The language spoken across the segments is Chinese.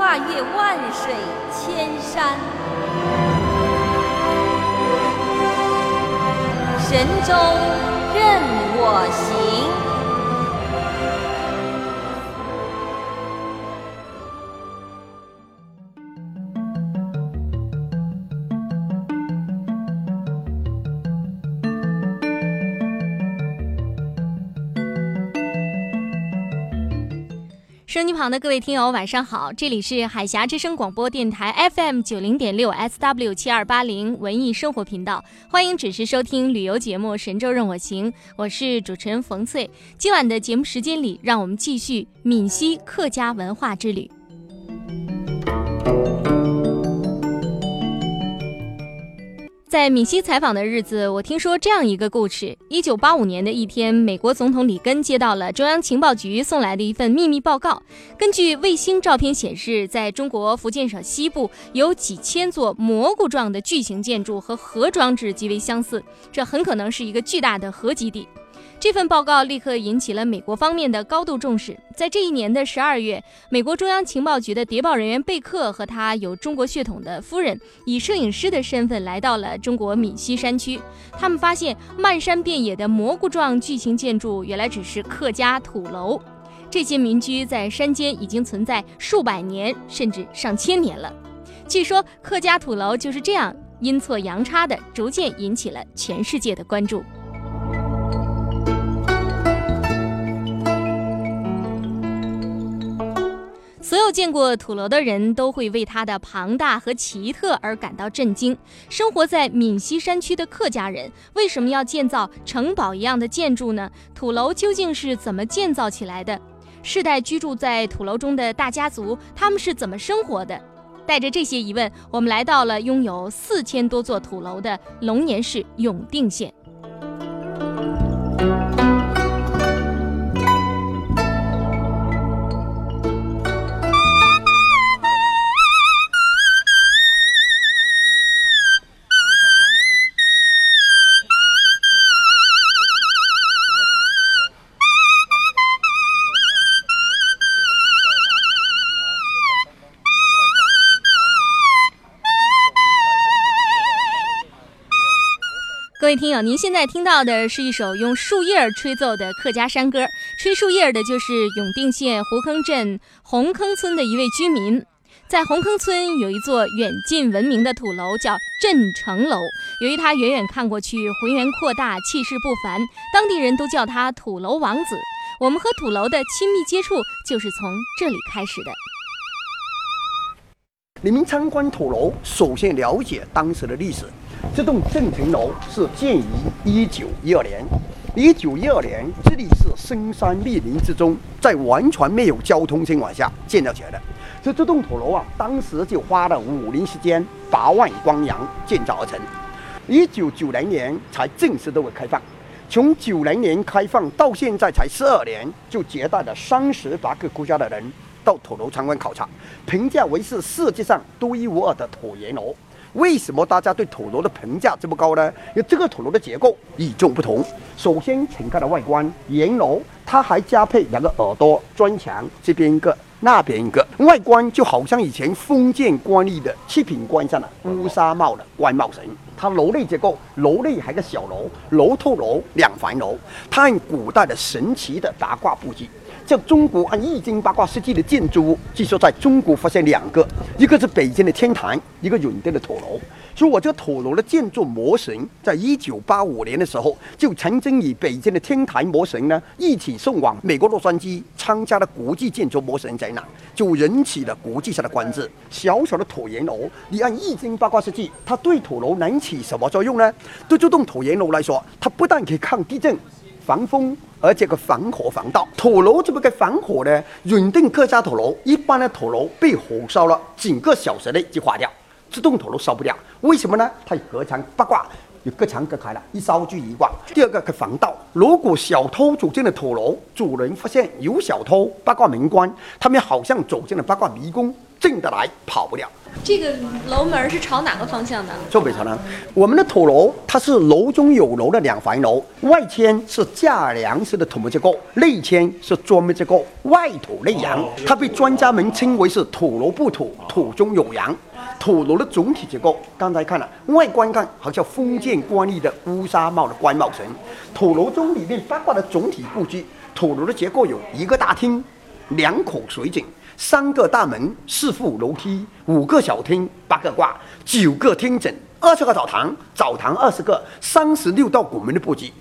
跨越万水千山，神州收音旁的各位听友，晚上好！这里是海峡之声广播电台 FM 九零点六 SW 七二八零文艺生活频道，欢迎准时收听旅游节目《神州任我行》，我是主持人冯翠。今晚的节目时间里，让我们继续闽西客家文化之旅。在闽西采访的日子，我听说这样一个故事：一九八五年的一天，美国总统里根接到了中央情报局送来的一份秘密报告。根据卫星照片显示，在中国福建省西部有几千座蘑菇状的巨型建筑和核装置极为相似，这很可能是一个巨大的核基地。这份报告立刻引起了美国方面的高度重视。在这一年的十二月，美国中央情报局的谍报人员贝克和他有中国血统的夫人，以摄影师的身份来到了中国闽西山区。他们发现漫山遍野的蘑菇状巨型建筑，原来只是客家土楼。这些民居在山间已经存在数百年，甚至上千年了。据说客家土楼就是这样阴错阳差的，逐渐引起了全世界的关注。所有见过土楼的人都会为它的庞大和奇特而感到震惊。生活在闽西山区的客家人为什么要建造城堡一样的建筑呢？土楼究竟是怎么建造起来的？世代居住在土楼中的大家族，他们是怎么生活的？带着这些疑问，我们来到了拥有四千多座土楼的龙岩市永定县。各位听友，您现在听到的是一首用树叶吹奏的客家山歌。吹树叶的就是永定县湖坑镇红坑村的一位居民。在红坑村有一座远近闻名的土楼，叫镇城楼。由于它远远看过去浑圆阔大，气势不凡，当地人都叫它土楼王子。我们和土楼的亲密接触就是从这里开始的。你们参观土楼，首先了解当时的历史。这栋镇城楼是建于一九一二年。一九一二年，这里是深山密林之中，在完全没有交通情况下建造起来的。这这栋土楼啊，当时就花了五年时间，八万光洋建造而成。一九九零年才正式对外开放。从九零年开放到现在才十二年，就接待了三十八个国家的人到土楼参观考察，评价为是世界上独一无二的椭圆楼。为什么大家对土楼的评价这么高呢？因为这个土楼的结构与众不同。首先，请看的外观，圆楼，它还加配两个耳朵砖墙，这边一个，那边一个，外观就好像以前封建官吏的七品官上的乌纱帽的官帽神。它楼内结构，楼内还有个小楼，楼透楼、两环楼，它按古代的神奇的八卦布局。像中国按易经八卦设计的建筑物，据说在中国发现两个，一个是北京的天坛，一个永定的土楼。所以我这土楼的建筑模型，在一九八五年的时候，就曾经与北京的天坛模型呢一起送往美国洛杉矶参加了国际建筑模型展览，就引起了国际上的关注。小小的椭圆楼，你按易经八卦设计，它对土楼能起什么作用呢？对这栋椭圆楼来说，它不但可以抗地震、防风，而且个防火防盗。土楼怎么个防火呢？永定客家土楼，一般的土楼被火烧了，几个小时内就化掉。这栋土楼烧不掉，为什么呢？它有隔墙八卦，有隔墙隔开了，一烧就一挂。第二个可防盗，如果小偷走进了土楼，主人发现有小偷，八卦门关，他们好像走进了八卦迷宫，进得来跑不了。这个楼门是朝哪个方向的？坐北朝南。我们的土楼它是楼中有楼的两环楼，外圈是架梁式的土木结构，内圈是砖木结构，外土内阳。它被专家们称为是土楼不土，土中有阳。土楼的总体结构，刚才看了，外观看好像封建官吏的乌纱帽的官帽层。土楼中里面八卦的总体布局，土楼的结构有一个大厅，两口水井，三个大门，四副楼梯，五个小厅，八个卦，九个厅枕，二十个澡堂，澡堂二十个，三十六道拱门的布局。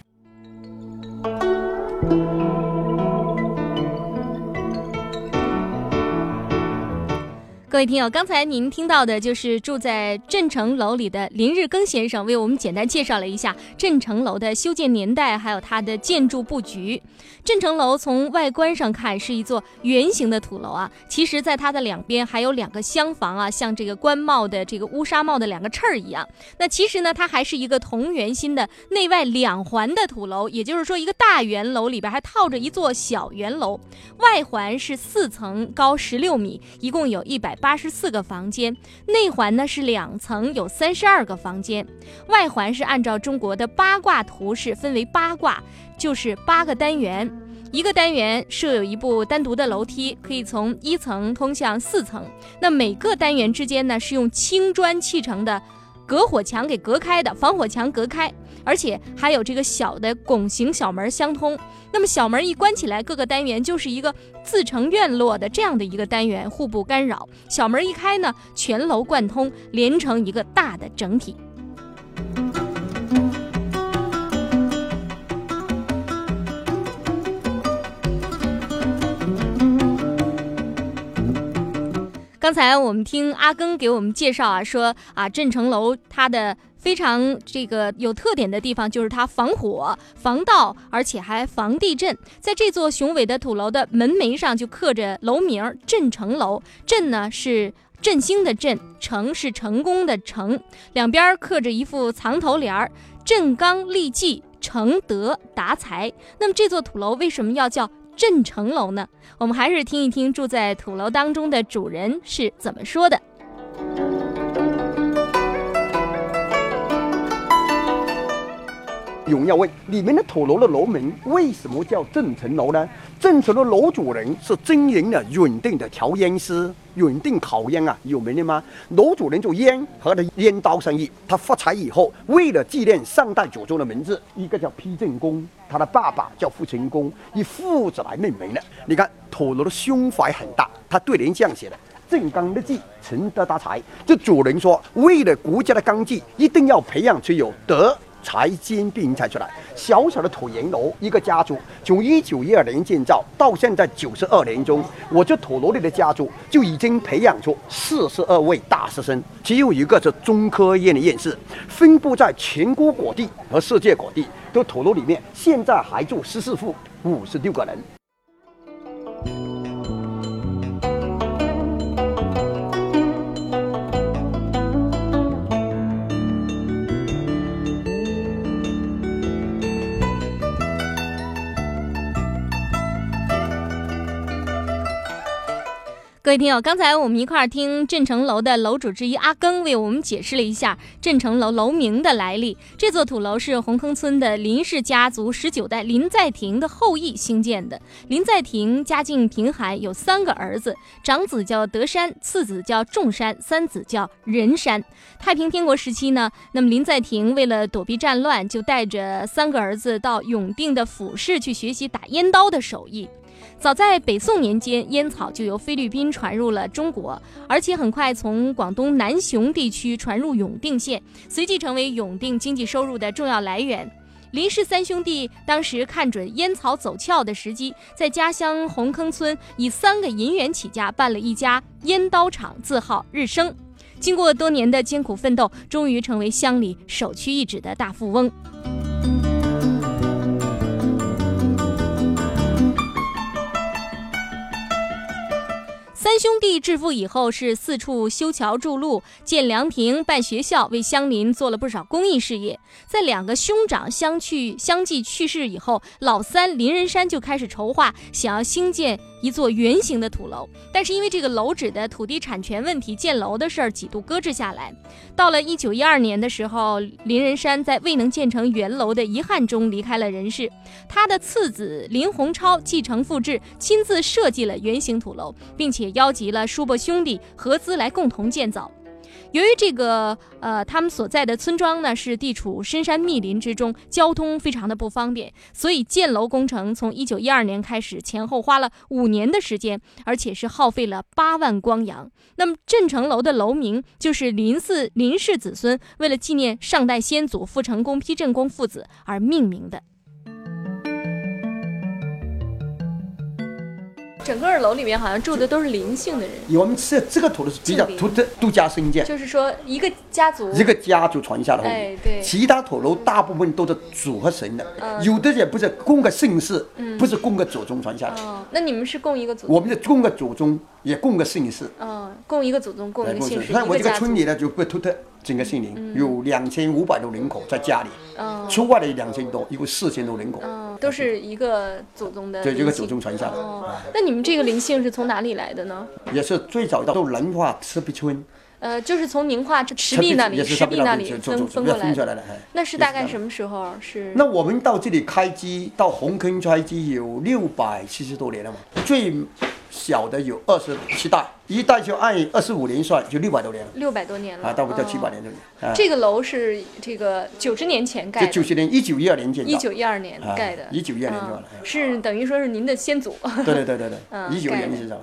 各位听友，刚才您听到的就是住在镇城楼里的林日庚先生为我们简单介绍了一下镇城楼的修建年代，还有它的建筑布局。镇城楼从外观上看是一座圆形的土楼啊，其实在它的两边还有两个厢房啊，像这个官帽的这个乌纱帽的两个翅儿一样。那其实呢，它还是一个同圆心的内外两环的土楼，也就是说，一个大圆楼里边还套着一座小圆楼，外环是四层，高十六米，一共有一百。八十四个房间，内环呢是两层，有三十二个房间，外环是按照中国的八卦图式分为八卦，就是八个单元，一个单元设有一部单独的楼梯，可以从一层通向四层。那每个单元之间呢是用青砖砌成的。隔火墙给隔开的，防火墙隔开，而且还有这个小的拱形小门相通。那么小门一关起来，各个单元就是一个自成院落的这样的一个单元，互不干扰。小门一开呢，全楼贯通，连成一个大的整体。刚才我们听阿庚给我们介绍啊，说啊，镇城楼它的非常这个有特点的地方就是它防火、防盗，而且还防地震。在这座雄伟的土楼的门楣上就刻着楼名“镇城楼”，镇呢是振兴的振，成是成功的成，两边刻着一副藏头联儿：“振刚立绩，成德达财”。那么这座土楼为什么要叫？镇城楼呢？我们还是听一听住在土楼当中的主人是怎么说的。荣耀问：里面的土楼的楼门为什么叫镇城楼呢？镇城的楼主人是经营的永定的调烟师，永定烤烟啊，有名的吗？楼主人做烟和的烟刀生意，他发财以后，为了纪念上代祖宗的名字，一个叫批正公，他的爸爸叫傅成功，以父子来命名的。你看土楼的胸怀很大，他对联这样写的：“正刚立绩，成德大财。”这主人说，为了国家的纲纪，一定要培养出有德。才兼并才出来，小小的土檐楼，一个家族从一九一二年建造到现在九十二年中，我这土楼里的家族就已经培养出四十二位大师生，只有一个是中科院的院士，分布在全国各地和世界各地。这土楼里面现在还住十四户，五十六个人。各位听友，刚才我们一块儿听镇城楼的楼主之一阿庚为我们解释了一下镇城楼楼名的来历。这座土楼是红坑村的林氏家族十九代林在庭的后裔兴建的。林在庭家境贫寒，有三个儿子，长子叫德山，次子叫仲山，三子叫仁山。太平天国时期呢，那么林在庭为了躲避战乱，就带着三个儿子到永定的府市去学习打烟刀的手艺。早在北宋年间，烟草就由菲律宾传入了中国，而且很快从广东南雄地区传入永定县，随即成为永定经济收入的重要来源。林氏三兄弟当时看准烟草走俏的时机，在家乡红坑村以三个银元起家，办了一家烟刀厂，字号日升。经过多年的艰苦奋斗，终于成为乡里首屈一指的大富翁。三兄弟致富以后，是四处修桥筑路、建凉亭、办学校，为乡邻做了不少公益事业。在两个兄长相去相继去世以后，老三林仁山就开始筹划，想要兴建。一座圆形的土楼，但是因为这个楼址的土地产权问题，建楼的事儿几度搁置下来。到了一九一二年的时候，林仁山在未能建成圆楼的遗憾中离开了人世。他的次子林洪超继承父志，亲自设计了圆形土楼，并且邀集了叔伯兄弟合资来共同建造。由于这个呃，他们所在的村庄呢是地处深山密林之中，交通非常的不方便，所以建楼工程从一九一二年开始，前后花了五年的时间，而且是耗费了八万光洋。那么镇城楼的楼名就是林氏林氏子孙为了纪念上代先祖傅成功、批正公父子而命名的。整个楼里面好像住的都是林姓的人，我们这这个土楼是比较独特独家生建，就是说一个家族一个家族传下来，哎对，其他土楼大部分都是祖和神的，有的也不是供个姓氏，不是供个祖宗传下来。那你们是供一个祖？我们是供个祖宗，也供个姓氏。嗯，供一个祖宗，供一个姓氏。那我这个村里呢，就不独特。整个姓林有两千五百多人口在家里，嗯出外的两千多，一共四千多人口，嗯都是一个祖宗的。对，一个祖宗传下来。那你们这个灵性是从哪里来的呢？也是最早到仁化赤壁村。呃，就是从宁化这赤壁那里，赤壁那里分分过来的。那是大概什么时候？是？那我们到这里开机到红坑开机有六百七十多年了嘛？最。小的有二十七代，一代就按二十五年算，就六百多年了。六百多年了啊，到不到七百年这里。这个楼是这个九十年前盖的。九十年，一九一二年建的。一九一二年盖的。一九一二年了。是等于说是您的先祖。对对对对对，一九年建的。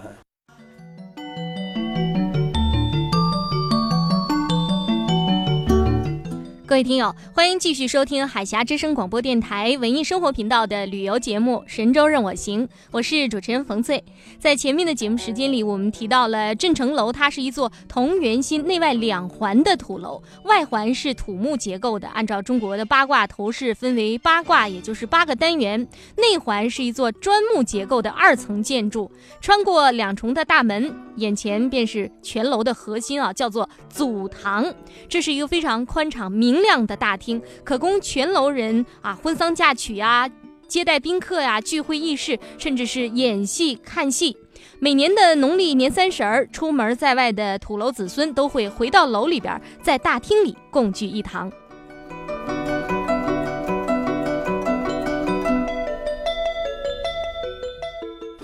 各位听友，欢迎继续收听海峡之声广播电台文艺生活频道的旅游节目《神州任我行》，我是主持人冯翠。在前面的节目时间里，我们提到了镇城楼，它是一座同圆心、内外两环的土楼，外环是土木结构的，按照中国的八卦头式分为八卦，也就是八个单元；内环是一座砖木结构的二层建筑，穿过两重的大门，眼前便是全楼的核心啊，叫做祖堂。这是一个非常宽敞明。明亮的大厅，可供全楼人啊婚丧嫁娶呀、接待宾客呀、聚会议事，甚至是演戏看戏。每年的农历年三十儿，出门在外的土楼子孙都会回到楼里边，在大厅里共聚一堂。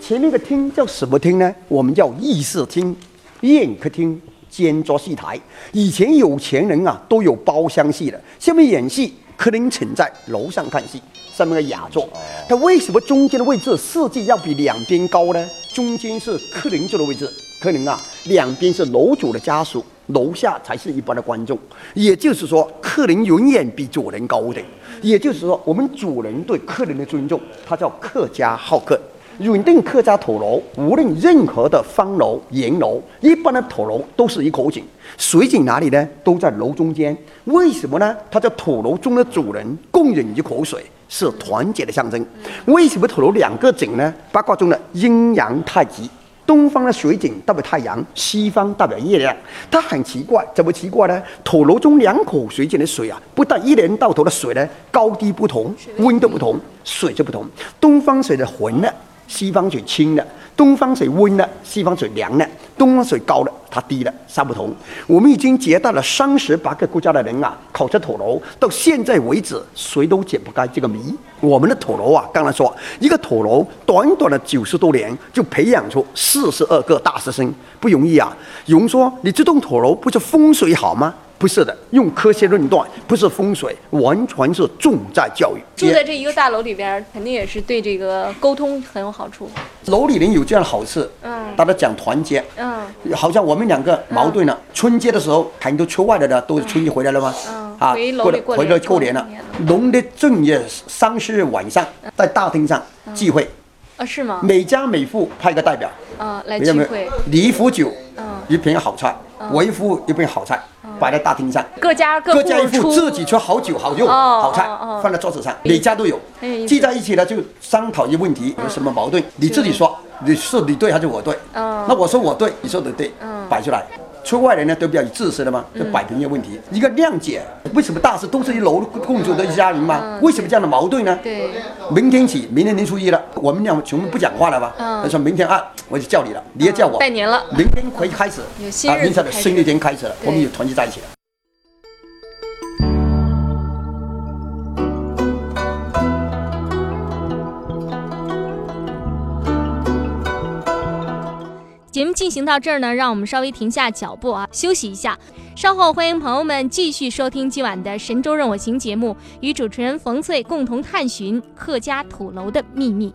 前面的厅叫什么厅呢？我们叫议事厅、宴客厅。兼做戏台，以前有钱人啊都有包厢戏的。下面演戏，客人请在楼上看戏，上面个雅座。它为什么中间的位置设计要比两边高呢？中间是客人坐的位置，客人啊，两边是楼主的家属，楼下才是一般的观众。也就是说，客人永远比主人高的。也就是说，我们主人对客人的尊重，他叫客家好客。永定客家土楼，无论任何的方楼、檐楼，一般的土楼都是一口井，水井哪里呢？都在楼中间。为什么呢？它叫土楼中的主人共饮一口水，是团结的象征。为什么土楼两个井呢？八卦中的阴阳太极，东方的水井代表太阳，西方代表月亮。它很奇怪，怎么奇怪呢？土楼中两口水井的水啊，不但一年到头的水呢高低不同，温度不同，水就不同。东方水的浑呢？西方水清的，东方水温的，西方水凉的。东方水高了，它低了，三不同。我们已经接待了三十八个国家的人啊，考察土楼，到现在为止，谁都解不开这个谜。我们的土楼啊，刚才说一个土楼，短短的九十多年就培养出四十二个大师生，不容易啊。有人说，你这栋土楼不是风水好吗？不是的，用科学论断，不是风水，完全是重在教育。住在这一个大楼里边，肯定也是对这个沟通很有好处。楼里人有这样的好事，嗯大家讲团结，嗯好像我们两个矛盾了。春节的时候，很多出外的呢，都是春节回来了吗？嗯啊，回楼过来回里过年来过年了过年了。农历正月三十日晚上，在大厅上聚会，啊，是吗？每家每户派个代表，啊，来聚会，？你一壶酒，嗯，一瓶好菜，我一壶一瓶好菜，摆在大厅上。各家各各家一户自己出好酒好肉哦好菜放在桌子上，每家都有。聚在一起呢，就商讨一个问题，有什么矛盾，你自己说，你是你对还是我对？嗯。那我说我对，你说的对嗯，摆出来。出外人呢都比较有自私的嘛，就摆平一个问题，一个谅解。为什么大事都是一楼共住的一家人嘛？为什么这样的矛盾呢？对，明天起，明天年初一了，我们俩全部不讲话了吧？嗯他说明天啊，我就叫你了，你也叫我。拜年了明天可以开始有新啊，明天的新的一天开始了，我们有团聚在一起了。节目进行到这儿呢，让我们稍微停下脚步啊，休息一下。稍后欢迎朋友们继续收听今晚的《神州任我行》节目，与主持人冯翠共同探寻客家土楼的秘密。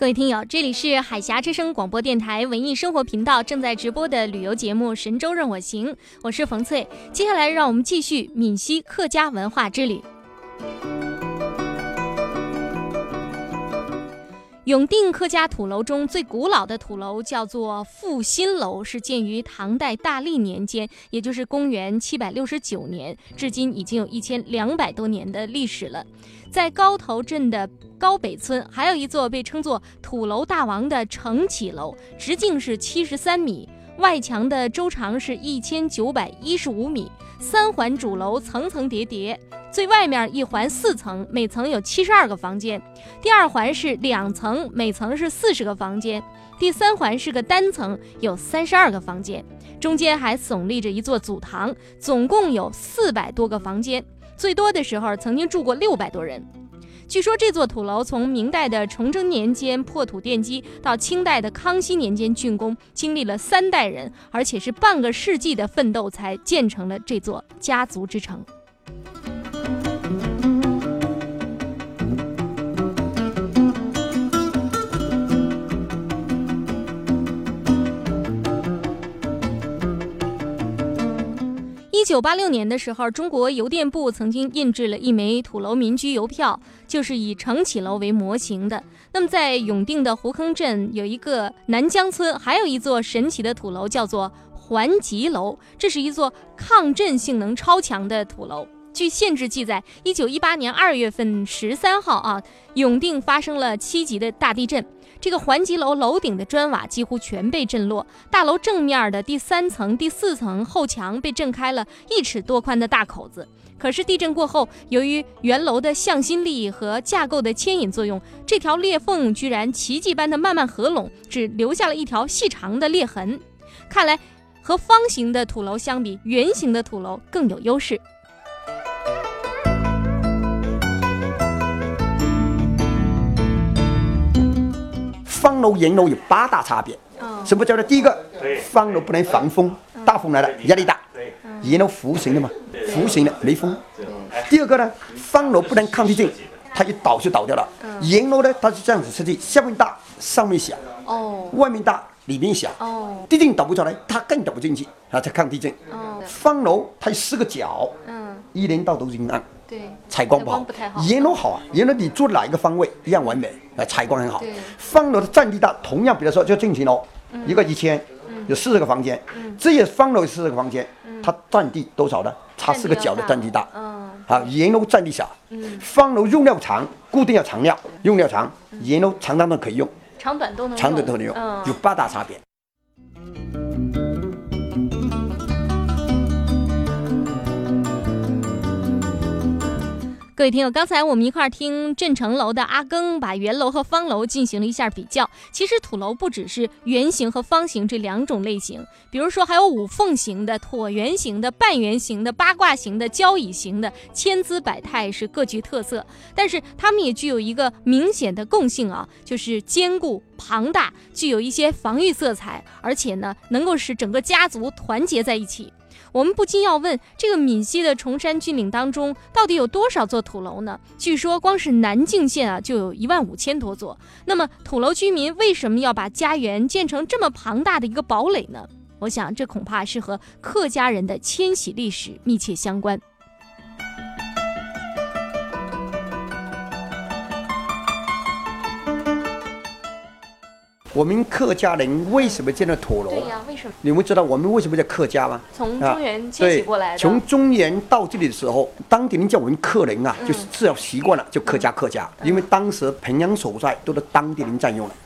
各位听友，这里是海峡之声广播电台文艺生活频道正在直播的旅游节目《神州任我行》，我是冯翠。接下来，让我们继续闽西客家文化之旅。永定客家土楼中最古老的土楼叫做复兴楼，是建于唐代大历年间，也就是公元七百六十九年，至今已经有一千两百多年的历史了。在高头镇的高北村，还有一座被称作土楼大王的承启楼，直径是七十三米，外墙的周长是一千九百一十五米，三环主楼层层叠叠，最外面一环四层，每层有七十二个房间。第二环是两层，每层是四十个房间；第三环是个单层，有三十二个房间。中间还耸立着一座祖堂，总共有四百多个房间，最多的时候曾经住过六百多人。据说这座土楼从明代的崇祯年间破土奠基，到清代的康熙年间竣工，经历了三代人，而且是半个世纪的奋斗，才建成了这座家族之城。一九八六年的时候，中国邮电部曾经印制了一枚土楼民居邮票，就是以承启楼为模型的。那么，在永定的胡坑镇有一个南江村，还有一座神奇的土楼，叫做环吉楼。这是一座抗震性能超强的土楼。据县志记载，一九一八年二月份十三号啊，永定发生了七级的大地震。这个环极楼楼顶的砖瓦几乎全被震落，大楼正面的第三层、第四层后墙被震开了一尺多宽的大口子。可是地震过后，由于原楼的向心力和架构的牵引作用，这条裂缝居然奇迹般的慢慢合拢，只留下了一条细长的裂痕。看来，和方形的土楼相比，圆形的土楼更有优势。方楼、圆楼有八大差别。什么叫做第一个？方楼不能防风，大风来了压力大。圆楼弧形的嘛，弧形的没风。第二个呢，方楼不能抗地震，它一倒就倒掉了。圆楼呢，它是这样子设计，下面大，上面小。哦外面大，里面小。哦地震倒不出来，它更倒不进去，它才抗地震。哦，方楼它有四个角，嗯，一年到头阴暗，对，采光不好。采光不太好。沿楼好啊，沿楼你住哪一个方位一样完美，啊，采光很好。对。方楼的占地大，同样比如说就正秦楼，一个一千，有四十个房间，这也方楼有四十个房间，它占地多少呢？差四个角的占地大。嗯。啊，沿楼占地小，方楼用料长，固定要长料，用料长，沿楼长短都可以用，长短都能长短都能用，嗯。有八大差别。各位听友，刚才我们一块儿听镇城楼的阿庚把圆楼和方楼进行了一下比较。其实土楼不只是圆形和方形这两种类型，比如说还有五凤形的、椭圆形的、半圆形的、八卦形的、交椅形的，千姿百态，是各具特色。但是它们也具有一个明显的共性啊，就是坚固、庞大，具有一些防御色彩，而且呢，能够使整个家族团结在一起。我们不禁要问，这个闽西的崇山峻岭当中，到底有多少座土楼呢？据说光是南靖县啊，就有一万五千多座。那么土楼居民为什么要把家园建成这么庞大的一个堡垒呢？我想，这恐怕是和客家人的迁徙历史密切相关。我们客家人为什么建了土楼？呀，为什么你们知道我们为什么叫客家吗？啊从中原迁徙对过来的？从中原到这里的时候，当地人叫我们客人啊，就是自然习惯了，就客家客家。因为当时平阳所在都是当地人占用了。啊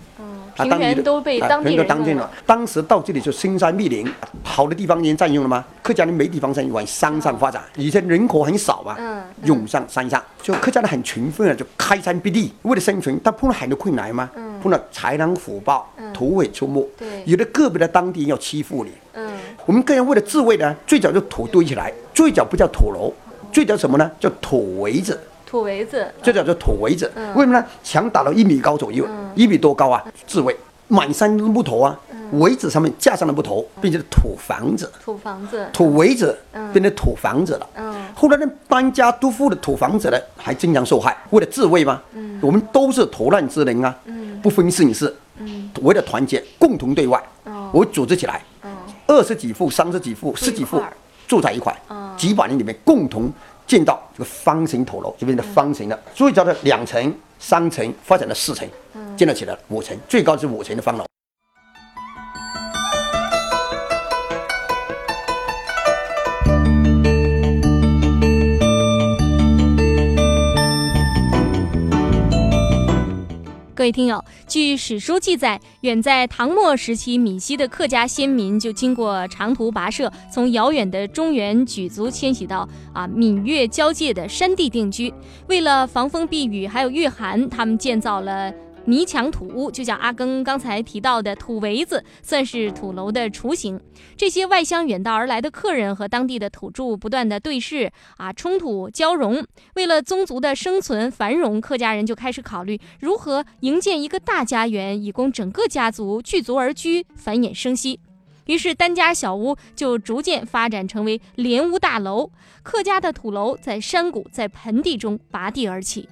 平当地的原都被啊当地平原都当地人人用了。当时到这里就深山密林，好的地方已经占用了吗？客家人没地方占用，往山上发展。以前人口很少嘛，嗯涌上山上，就客家人很勤奋啊，就开山辟地，为了生存。他碰到很多困难嘛，碰到豺狼虎豹、土匪出没，有的个别的当地人要欺负你。嗯。我们个人为了自卫呢，最早就土堆起来，最早不叫土楼，最早什么呢？叫土围子，土围子，最早叫土围子。嗯。为什么呢？墙打到一米高左右，一米多高啊，自卫。满山都是木头啊，嗯。围子上面架上了木头，变成了土房子，土房子，土围子变成土房子了。嗯。后来呢，搬家都户的土房子呢，还经常受害。为了自卫嘛，我们都是逃难之人啊，不分姓氏，为了团结，共同对外，我组织起来，二十几户、三十几户、十几户住在一块，几百年里面共同建造这个方形土楼，就变成方形的，所以叫做两层、三层发展到四层，建了起来五层，最高是五层的方楼。各位听友，据史书记载，远在唐末时期，闽西的客家先民就经过长途跋涉，从遥远的中原举族迁徙到啊闽粤交界的山地定居。为了防风避雨，还有御寒，他们建造了。泥墙土屋，就像阿庚刚才提到的土围子，算是土楼的雏形。这些外乡远道而来的客人和当地的土著不断的对视啊，冲突交融。为了宗族的生存繁荣，客家人就开始考虑如何营建一个大家园，以供整个家族聚族而居，繁衍生息。于是单家小屋就逐渐发展成为连屋大楼。客家的土楼在山谷、在盆地中拔地而起。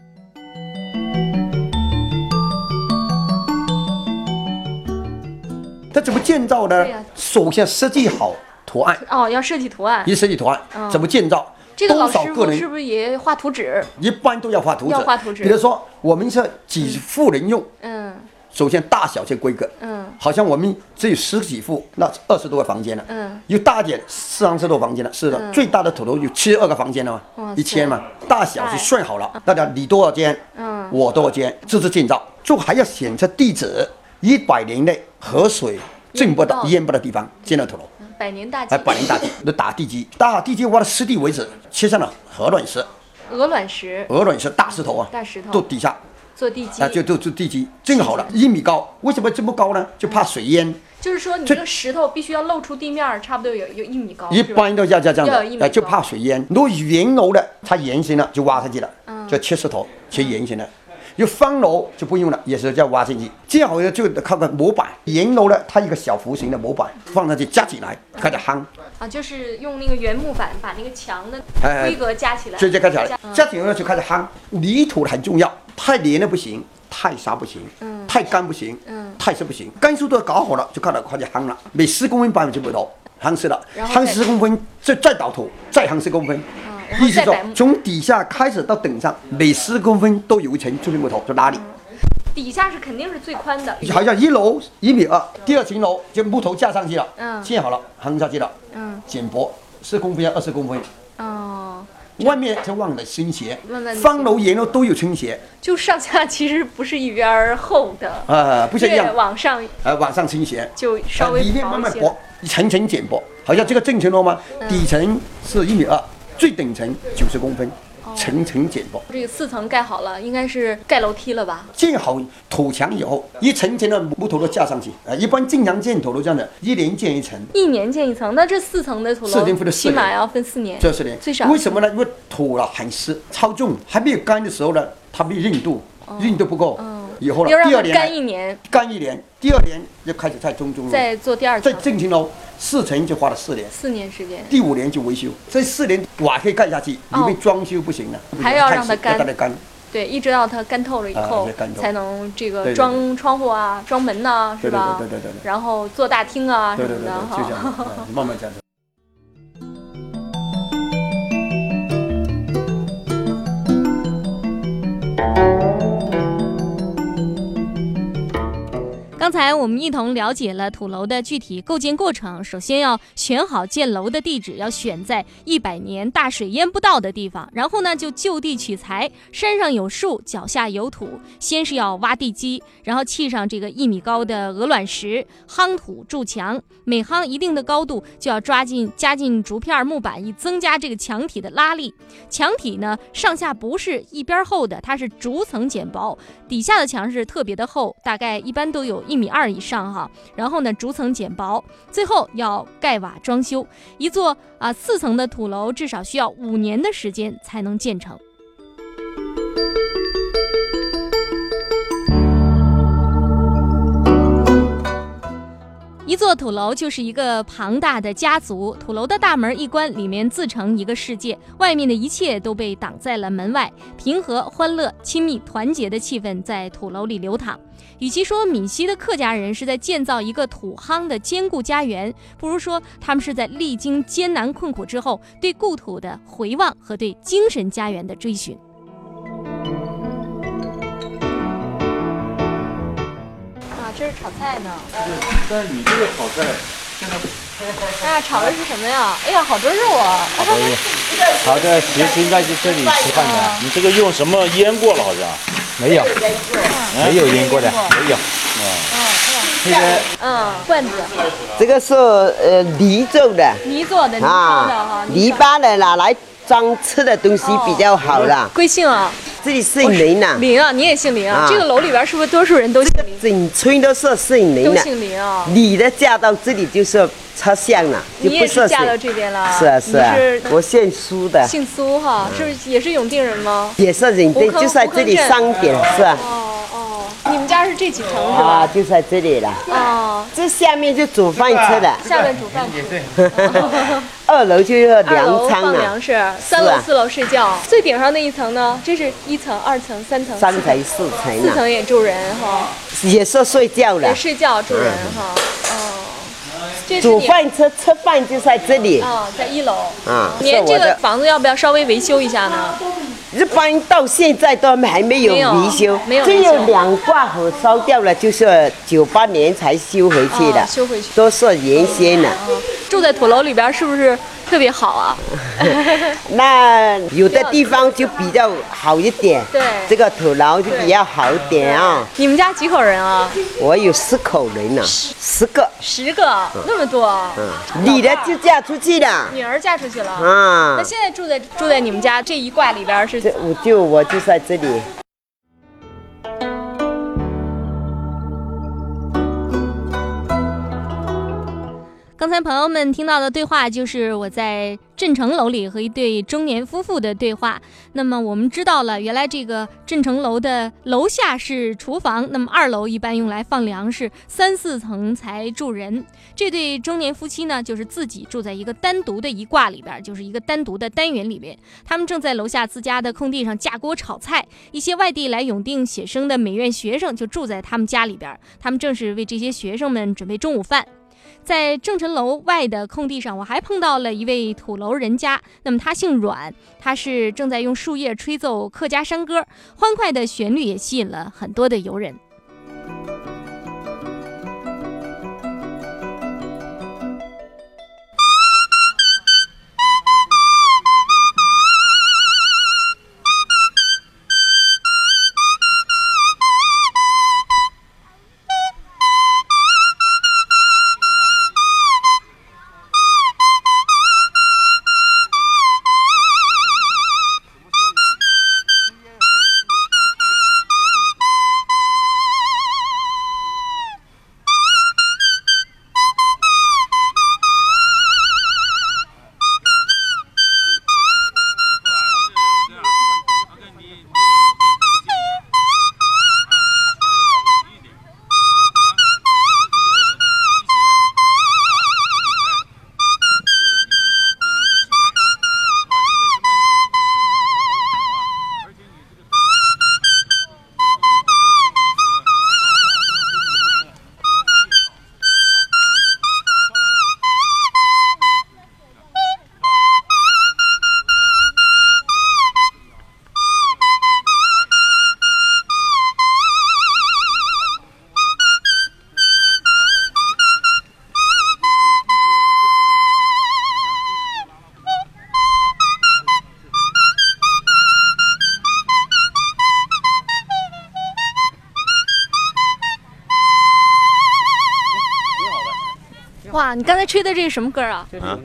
它怎么建造呢？首先设计好图案，哦，要设计图案。一设计图案嗯。怎么建造？这个老个人？师傅是不是也画图纸？一般都要画图纸，要画图纸。比如说，我们是几户人用，嗯。首先大小先规格。嗯。好像我们只有十几户，那二十多个房间了。嗯，有大点三十多房间了，是的，嗯。最大的土楼有七十二个房间了嘛，一千嘛，大小是算好了，大家你多少间，嗯。我多少间，这是建造，就还要选择地址，一百年内河水进不到淹不到。地方建了土楼。百年大计。哎，，百年大地都 打地基，打地基挖到湿地为止，切上了鹅卵石，鹅卵石。鹅卵石大石头啊，大石头。都底下。做地基。啊，就就做地基。正好了，一米高。为什么这么高呢？就怕水淹，就是说你这这个石头必须要露出地面，差不多有有一米高，一般都要这样要有一米就怕水淹。如果圆楼的，它圆形的就挖上去了，嗯。就切石头，切圆形的。有方楼就不用了，也是叫挖进去。最好就靠个模板，圆楼呢它一个小弧形的模板放上去夹起来，开始夯，啊，就是用那个原木板把那个墙的哎规格加起来，直接开起来加，起来了就开始夯。泥土很重要，太黏了不行，太沙不行，太干不行，嗯太湿不行。干湿都搞好了，就开始开始夯了，每十公分百分之不到，夯实了，夯十公分，再再倒土，再夯十公分。然后意思说再摆木，从底下开始到顶上，每十公分都有一层注定木头在哪里？底下是肯定是最宽的，好像一楼一米二，第二层楼就木头架上去了，嗯建好了，夯下去了，嗯剪薄十公分要二十公分，哦，外面就忘了倾斜方楼沿楼都有倾斜，就上下其实不是一边儿厚的，啊，不是一样，往上呃，往上倾斜，就稍微呃里面慢慢薄，一层层剪薄，好像这个正层楼吗？嗯底层是一米二，最顶层九十公分，哦层层减薄。这个四层盖好了，应该是盖楼梯了吧？建好土墙以后，一层层的木头都架上去。啊，一般正常建土楼这样的，一年建一层，一年建一层，那这四层的土四楼年分的四年起码要分四年，这四年。最少为什么呢？因为土了很湿，超重，还没有干的时候呢，它没有硬度，硬度不够。以后呢要，让它第二年干一年，干一年，第二年就开始在中中了，再做第二在层，正层楼四层就花了四年。四年时间。第五年就维修，这四年瓦可以干下去，里面装修不行了，哦还要让它干要让它干。对，一直到它干透了以啊后才能这个装窗户啊、装门呐、是吧？对对对对对然后做大厅啊什对对对么的对，就这样哈。慢慢这样刚才我们一同了解了土楼的具体构建过程。首先要选好建楼的地址，要选在一百年大水淹不到的地方。然后呢，就就地取材，山上有树，脚下有土。先是要挖地基，然后砌上这个一米高的鹅卵石，夯土筑墙。每夯一定的高度，就要抓进加进竹片、木板，以增加这个墙体的拉力。墙体呢，上下不是一边厚的，它是逐层减薄，底下的墙是特别的厚，大概一般都有一米米二以上哈。然后呢，逐层减薄，最后要盖瓦装修。一座啊四层的土楼，至少需要五年的时间才能建成。一座土楼就是一个庞大的家族，土楼的大门一关，里面自成一个世界，外面的一切都被挡在了门外。平和、欢乐、亲密、团结的气氛在土楼里流淌。与其说闽西的客家人是在建造一个土夯的坚固家园，不如说他们是在历经艰难困苦之后，对故土的回望和对精神家园的追寻。这是炒菜呢。但是你这个炒菜现在，哎呀，炒的是什么呀？哎呀，好多肉啊！好的，好的，其实应该是这里吃饭的。你这个用什么腌过了？好像没有，没有腌过的，没有。嗯这个嗯，罐子这个是呃泥做的泥做的，泥烧的哈啊，。泥巴的拿来装吃的东西比较好啦。贵姓啊？这里姓林呐，林啊，你也姓林啊？啊这个楼里边是不是多数人都姓林？整村都是姓林的都的。姓林啊？你的嫁到这里就是插线了，就你不是嫁到。这边了？是啊是啊我姓苏的，姓苏哈，是不是也是永定人吗？也是人对，胡坑就在这里胡坑镇上点是啊，哦是这几层是啊，就在这里了。哦，这下面就煮饭吃的，下面煮饭吃。二楼就是二粮楼仓了放粮，食，三楼、啊四楼睡觉。最顶上那一层呢？这是一层、二层、三层、四三层四层，四层也住人哈，也是睡觉了也。睡觉住人哈。哦，这是煮你饭吃吃饭就在这里啊，在一楼。啊。您这个房子要不要稍微维修一下呢？一般到现在都还没有维修，没有只有两挂火烧掉了，就是九八年才修回去的哦，修回去。都是原先的。住在土楼里边是不是特别好啊？那有的地方就比较好一点，对这个土楼就比较好一点啊。你们家几口人啊？我有四口人呢，十个，十个，那么多。嗯女的就嫁出去了女儿嫁出去了。啊那。现在住在住在你们家这一挂里边是这我就我就在这里。刚才朋友们听到的对话，就是我在镇城楼里和一对中年夫妇的对话。那么我们知道了，原来这个镇城楼的楼下是厨房，那么二楼一般用来放粮食，三四层才住人。这对中年夫妻呢，就是自己住在一个单独的一挂里边，就是一个单独的单元里边。他们正在楼下自家的空地上架锅炒菜。一些外地来永定写生的美院学生就住在他们家里边，他们正是为这些学生们准备中午饭。在正城楼外的空地上，我还碰到了一位土楼人家。那么他姓阮，他是正在用树叶吹奏客家山歌，欢快的旋律也吸引了很多的游人。哇，你刚才吹的这是什么歌啊？啊，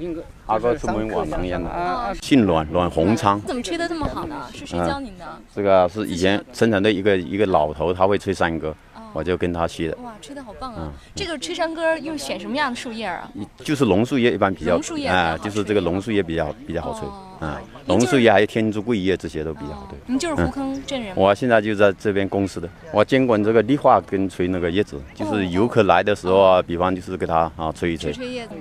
阿哥出门玩方言的，啊，姓阮，阮洪昌。怎么吹的这么好呢？是谁教您的？这个是以前生产队一个一个老头，他会吹山歌，我就跟他学的。哇，吹的好棒啊！这个吹山歌用选什么样的树叶啊？就是榕树叶，一般比较榕树叶啊，就是这个榕树叶比较比较好吹哦啊，您就是榕树叶还有天竺桂叶这些都比较好吹。您就是胡坑镇人吗？我现在就在这边公司的，我监管这个绿化跟吹那个叶子，就是游客来的时候啊，比方就是给他啊吹一吹。吹吹叶子。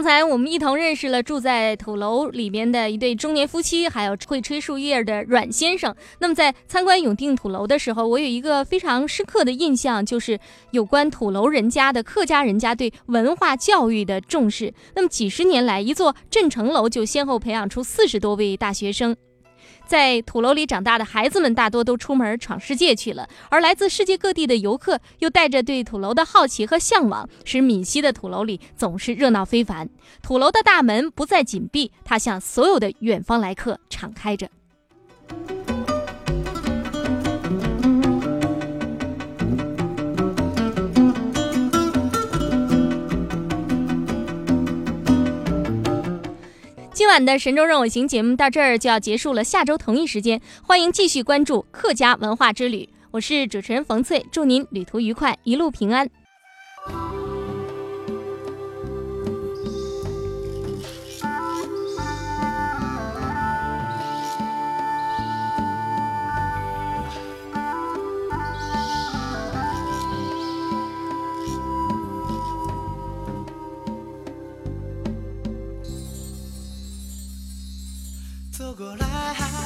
刚才我们一同认识了住在土楼里面的一对中年夫妻，还有会吹树叶的阮先生。那么在参观永定土楼的时候，我有一个非常深刻的印象，就是有关土楼人家的客家人家对文化教育的重视。那么几十年来，一座镇城楼就先后培养出四十多位大学生。在土楼里长大的孩子们大多都出门闯世界去了，而来自世界各地的游客又带着对土楼的好奇和向往，使闽西的土楼里总是热闹非凡。土楼的大门不再紧闭，它向所有的远方来客敞开着。今晚的神州任我行节目到这儿就要结束了，下周同一时间欢迎继续关注客家文化之旅。我是主持人冯翠，祝您旅途愉快，一路平安。过来，